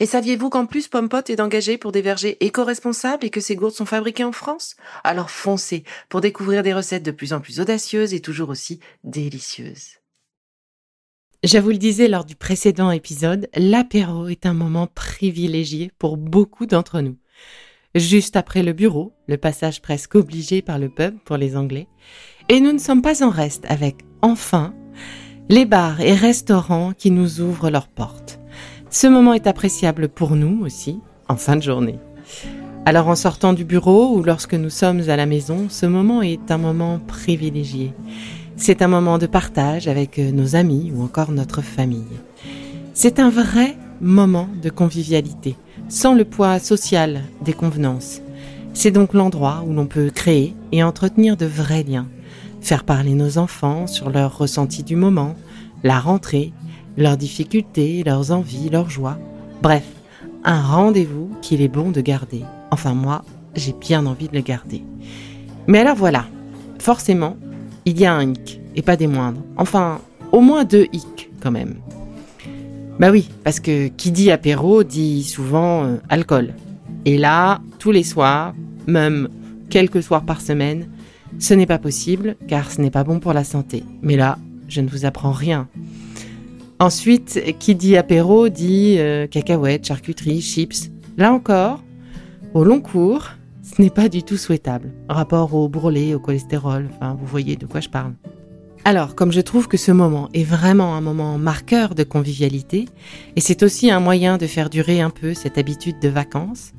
Et saviez-vous qu'en plus Pompot est engagé pour des vergers éco-responsables et que ces gourdes sont fabriquées en France? Alors foncez pour découvrir des recettes de plus en plus audacieuses et toujours aussi délicieuses. Je vous le disais lors du précédent épisode, l'apéro est un moment privilégié pour beaucoup d'entre nous. Juste après le bureau, le passage presque obligé par le pub pour les Anglais, et nous ne sommes pas en reste avec, enfin, les bars et restaurants qui nous ouvrent leurs portes. Ce moment est appréciable pour nous aussi, en fin de journée. Alors en sortant du bureau ou lorsque nous sommes à la maison, ce moment est un moment privilégié. C'est un moment de partage avec nos amis ou encore notre famille. C'est un vrai moment de convivialité, sans le poids social des convenances. C'est donc l'endroit où l'on peut créer et entretenir de vrais liens, faire parler nos enfants sur leurs ressentis du moment, la rentrée, leurs difficultés, leurs envies, leurs joies. Bref, un rendez-vous qu'il est bon de garder. Enfin moi, j'ai bien envie de le garder. Mais alors voilà, forcément, il y a un hic, et pas des moindres. Enfin, au moins deux hic quand même. Bah oui, parce que qui dit apéro dit souvent euh, alcool. Et là, tous les soirs, même quelques soirs par semaine, ce n'est pas possible car ce n'est pas bon pour la santé. Mais là, je ne vous apprends rien. Ensuite, qui dit apéro dit euh, cacahuètes, charcuterie, chips. Là encore, au long cours, ce n'est pas du tout souhaitable. Rapport au brûlé, au cholestérol, enfin, vous voyez de quoi je parle. Alors, comme je trouve que ce moment est vraiment un moment marqueur de convivialité, et c'est aussi un moyen de faire durer un peu cette habitude de vacances,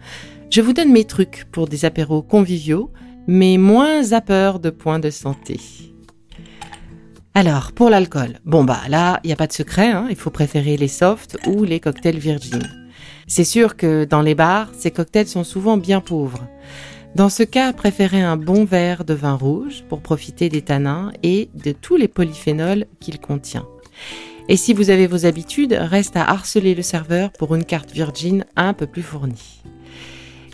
je vous donne mes trucs pour des apéros conviviaux, mais moins à peur de points de santé. Alors, pour l'alcool, bon bah là, il n'y a pas de secret, hein, il faut préférer les softs ou les cocktails virgin. C'est sûr que dans les bars, ces cocktails sont souvent bien pauvres. Dans ce cas, préférez un bon verre de vin rouge pour profiter des tanins et de tous les polyphénols qu'il contient. Et si vous avez vos habitudes, reste à harceler le serveur pour une carte Virgin un peu plus fournie.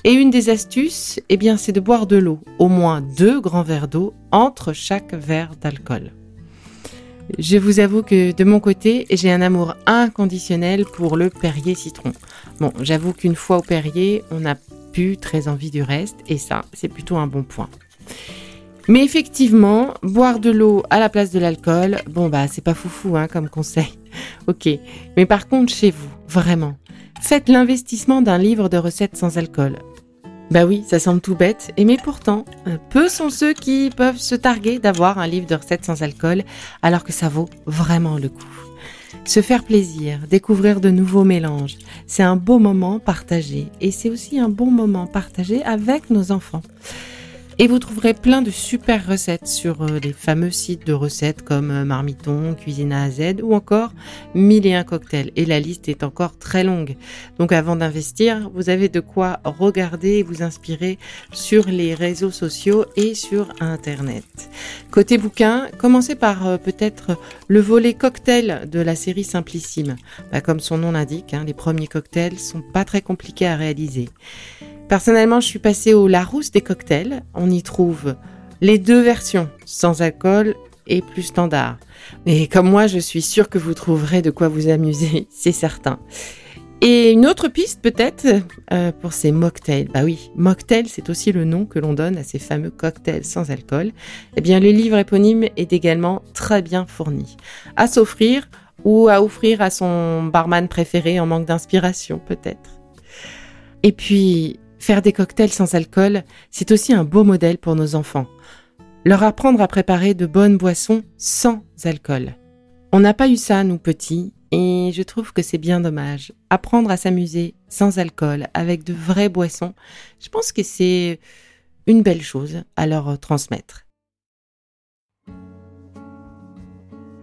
Et une des astuces, eh bien, c'est de boire de l'eau, au moins deux grands verres d'eau entre chaque verre d'alcool. Je vous avoue que de mon côté, j'ai un amour inconditionnel pour le Perrier citron. Bon, j'avoue qu'une fois au Perrier, on n'a plus très envie du reste, et ça, c'est plutôt un bon point. Mais effectivement, boire de l'eau à la place de l'alcool, bon bah c'est pas foufou hein, comme conseil. ok, mais par contre chez vous, vraiment, faites l'investissement d'un livre de recettes sans alcool. Bah oui, ça semble tout bête, et mais pourtant, euh, peu sont ceux qui peuvent se targuer d'avoir un livre de recettes sans alcool, alors que ça vaut vraiment le coup. Se faire plaisir, découvrir de nouveaux mélanges, c'est un beau moment partagé, et c'est aussi un bon moment partagé avec nos enfants. Et vous trouverez plein de super recettes sur euh, les fameux sites de recettes comme euh, Marmiton, Cuisine A à Z ou encore Mille et un cocktails. Et la liste est encore très longue. Donc avant d'investir, vous avez de quoi regarder et vous inspirer sur les réseaux sociaux et sur Internet. Côté bouquin, commencez par euh, peut-être le volet cocktail de la série Simplissime. Bah, comme son nom l'indique, hein, les premiers cocktails sont pas très compliqués à réaliser. Personnellement, je suis passée au Larousse des cocktails. On y trouve les deux versions, sans alcool et plus standard. Mais comme moi, je suis sûre que vous trouverez de quoi vous amuser, c'est certain. Et une autre piste peut-être euh, pour ces mocktails. Bah oui, mocktail, c'est aussi le nom que l'on donne à ces fameux cocktails sans alcool. Eh bien, le livre éponyme est également très bien fourni. À s'offrir ou à offrir à son barman préféré en manque d'inspiration peut-être. Et puis, Faire des cocktails sans alcool, c'est aussi un beau modèle pour nos enfants. Leur apprendre à préparer de bonnes boissons sans alcool. On n'a pas eu ça, nous petits, et je trouve que c'est bien dommage. Apprendre à s'amuser sans alcool, avec de vraies boissons, je pense que c'est une belle chose à leur transmettre.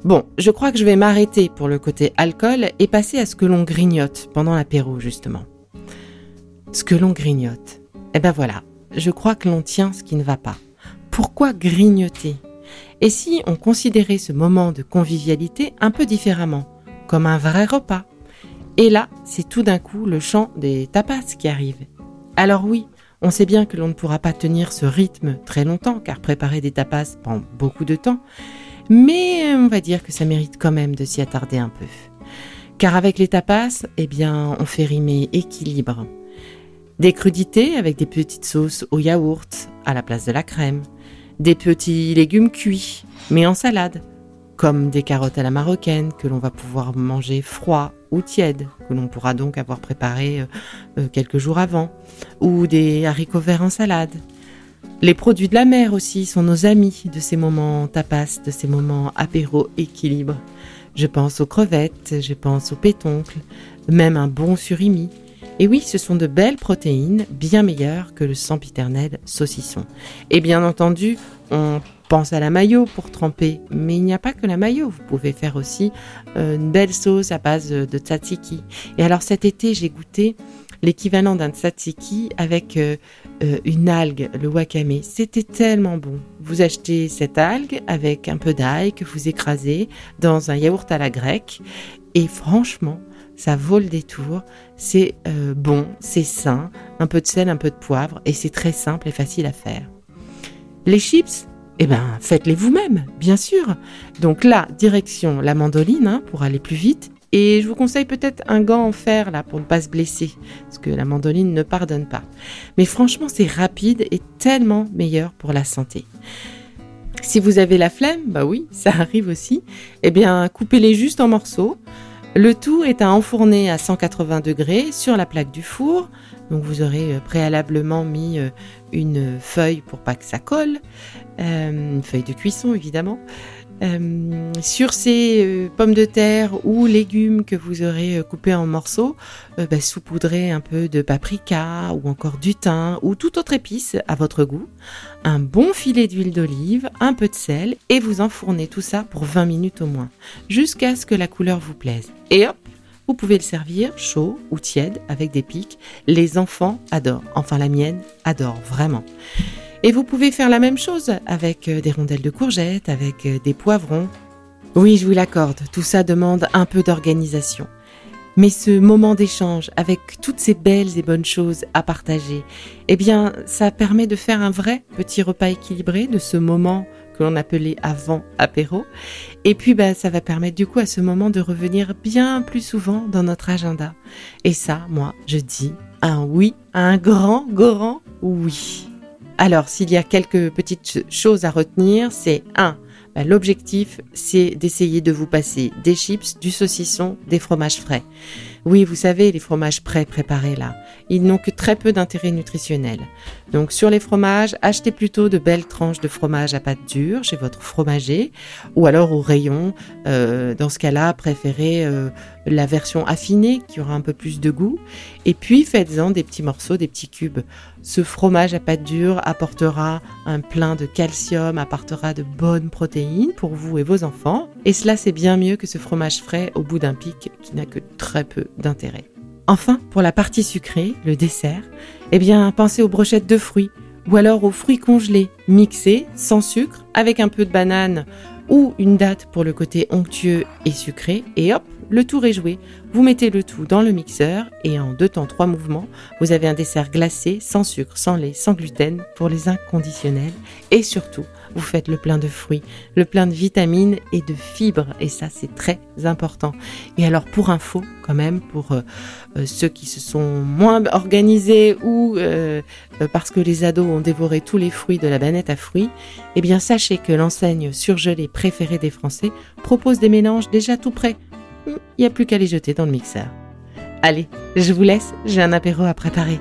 Bon, je crois que je vais m'arrêter pour le côté alcool et passer à ce que l'on grignote pendant l'apéro, justement. Ce que l'on grignote. Eh ben voilà, je crois que l'on tient ce qui ne va pas. Pourquoi grignoter? Et si on considérait ce moment de convivialité un peu différemment comme un vrai repas? Et là, c'est tout d'un coup le chant des tapas qui arrive. Alors oui, on sait bien que l'on ne pourra pas tenir ce rythme très longtemps, car préparer des tapas prend beaucoup de temps, mais on va dire que ça mérite quand même de s'y attarder un peu. Car avec les tapas, eh bien, on fait rimer équilibre. Des crudités avec des petites sauces au yaourt à la place de la crème, des petits légumes cuits, mais en salade, comme des carottes à la marocaine que l'on va pouvoir manger froid ou tiède, que l'on pourra donc avoir préparé euh, euh, quelques jours avant, ou des haricots verts en salade. Les produits de la mer aussi sont nos amis de ces moments tapas, de ces moments apéro équilibre. Je pense aux crevettes, je pense aux pétoncles, même un bon surimi. Et oui, ce sont de belles protéines, bien meilleures que le sempiternel saucisson. Et bien entendu, on pense à la mayo pour tremper, mais il n'y a pas que la mayo. Vous pouvez faire aussi euh, une belle sauce à base de tzatziki. Et alors cet été, j'ai goûté l'équivalent d'un tzatziki avec euh, euh, une algue, le wakame. C'était tellement bon. Vous achetez cette algue avec un peu d'ail que vous écrasez dans un yaourt à la grecque et franchement, ça vaut le détour. C'est bon, c'est sain, un peu de sel, un peu de poivre et c'est très simple et facile à faire. Les chips, eh bien, faites-les vous-même, bien sûr. Donc là, direction la mandoline hein, pour aller plus vite. Et je vous conseille peut-être un gant en fer là pour ne pas se blesser, parce que la mandoline ne pardonne pas. Mais franchement, c'est rapide et tellement meilleur pour la santé. Si vous avez la flemme, bah oui, ça arrive aussi. Eh bien, coupez-les juste en morceaux. Le tout est à enfourner à 180 degrés sur la plaque du four. Donc vous aurez euh, préalablement mis euh, une feuille pour pas que ça colle, euh, une feuille de cuisson évidemment. Sur ces pommes de terre ou légumes que vous aurez coupés en morceaux, bah, saupoudrez un peu de paprika ou encore du thym ou toute autre épice à votre goût, un bon filet d'huile d'olive, un peu de sel et vous enfournez tout ça pour 20 minutes au moins, jusqu'à ce que la couleur vous plaise. Et hop, vous pouvez le servir chaud ou tiède avec des pics. Les enfants adorent. Enfin, la mienne adore vraiment. Et vous pouvez faire la même chose avec euh, des rondelles de courgettes, avec euh, des poivrons. Oui, je vous l'accorde, tout ça demande un peu d'organisation. Mais ce moment d'échange avec toutes ces belles et bonnes choses à partager, eh bien, ça permet de faire un vrai petit repas équilibré de ce moment que l'on appelait avant apéro. Et puis, bah, ça va permettre du coup à ce moment de revenir bien plus souvent dans notre agenda. Et ça, moi, je dis un oui, un grand, grand oui. Alors, s'il y a quelques petites choses à retenir, c'est un, bah, L'objectif, c'est d'essayer de vous passer des chips, du saucisson, des fromages frais. Oui, vous savez, les fromages pré-préparés là, ils n'ont que très peu d'intérêt nutritionnel. Donc sur les fromages, achetez plutôt de belles tranches de fromage à pâte dure chez votre fromager ou alors au rayon. Euh, dans ce cas-là, préférez euh, la version affinée qui aura un peu plus de goût. Et puis faites-en des petits morceaux, des petits cubes. Ce fromage à pâte dure apportera un plein de calcium, apportera de bonnes protéines pour vous et vos enfants. Et cela, c'est bien mieux que ce fromage frais au bout d'un pic qui n'a que très peu d'intérêt. Enfin, pour la partie sucrée, le dessert, eh bien, pensez aux brochettes de fruits ou alors aux fruits congelés mixés sans sucre avec un peu de banane ou une date pour le côté onctueux et sucré et hop, le tour est joué. Vous mettez le tout dans le mixeur et en deux temps trois mouvements, vous avez un dessert glacé, sans sucre, sans lait, sans gluten pour les inconditionnels et surtout, vous faites le plein de fruits, le plein de vitamines et de fibres et ça c'est très important. Et alors pour info quand même pour euh, euh, ceux qui se sont moins organisés ou euh, parce que les ados ont dévoré tous les fruits de la banette à fruits, eh bien sachez que l'enseigne surgelée préférée des Français propose des mélanges déjà tout prêts il n'y a plus qu'à les jeter dans le mixeur. Allez, je vous laisse, j'ai un apéro à préparer.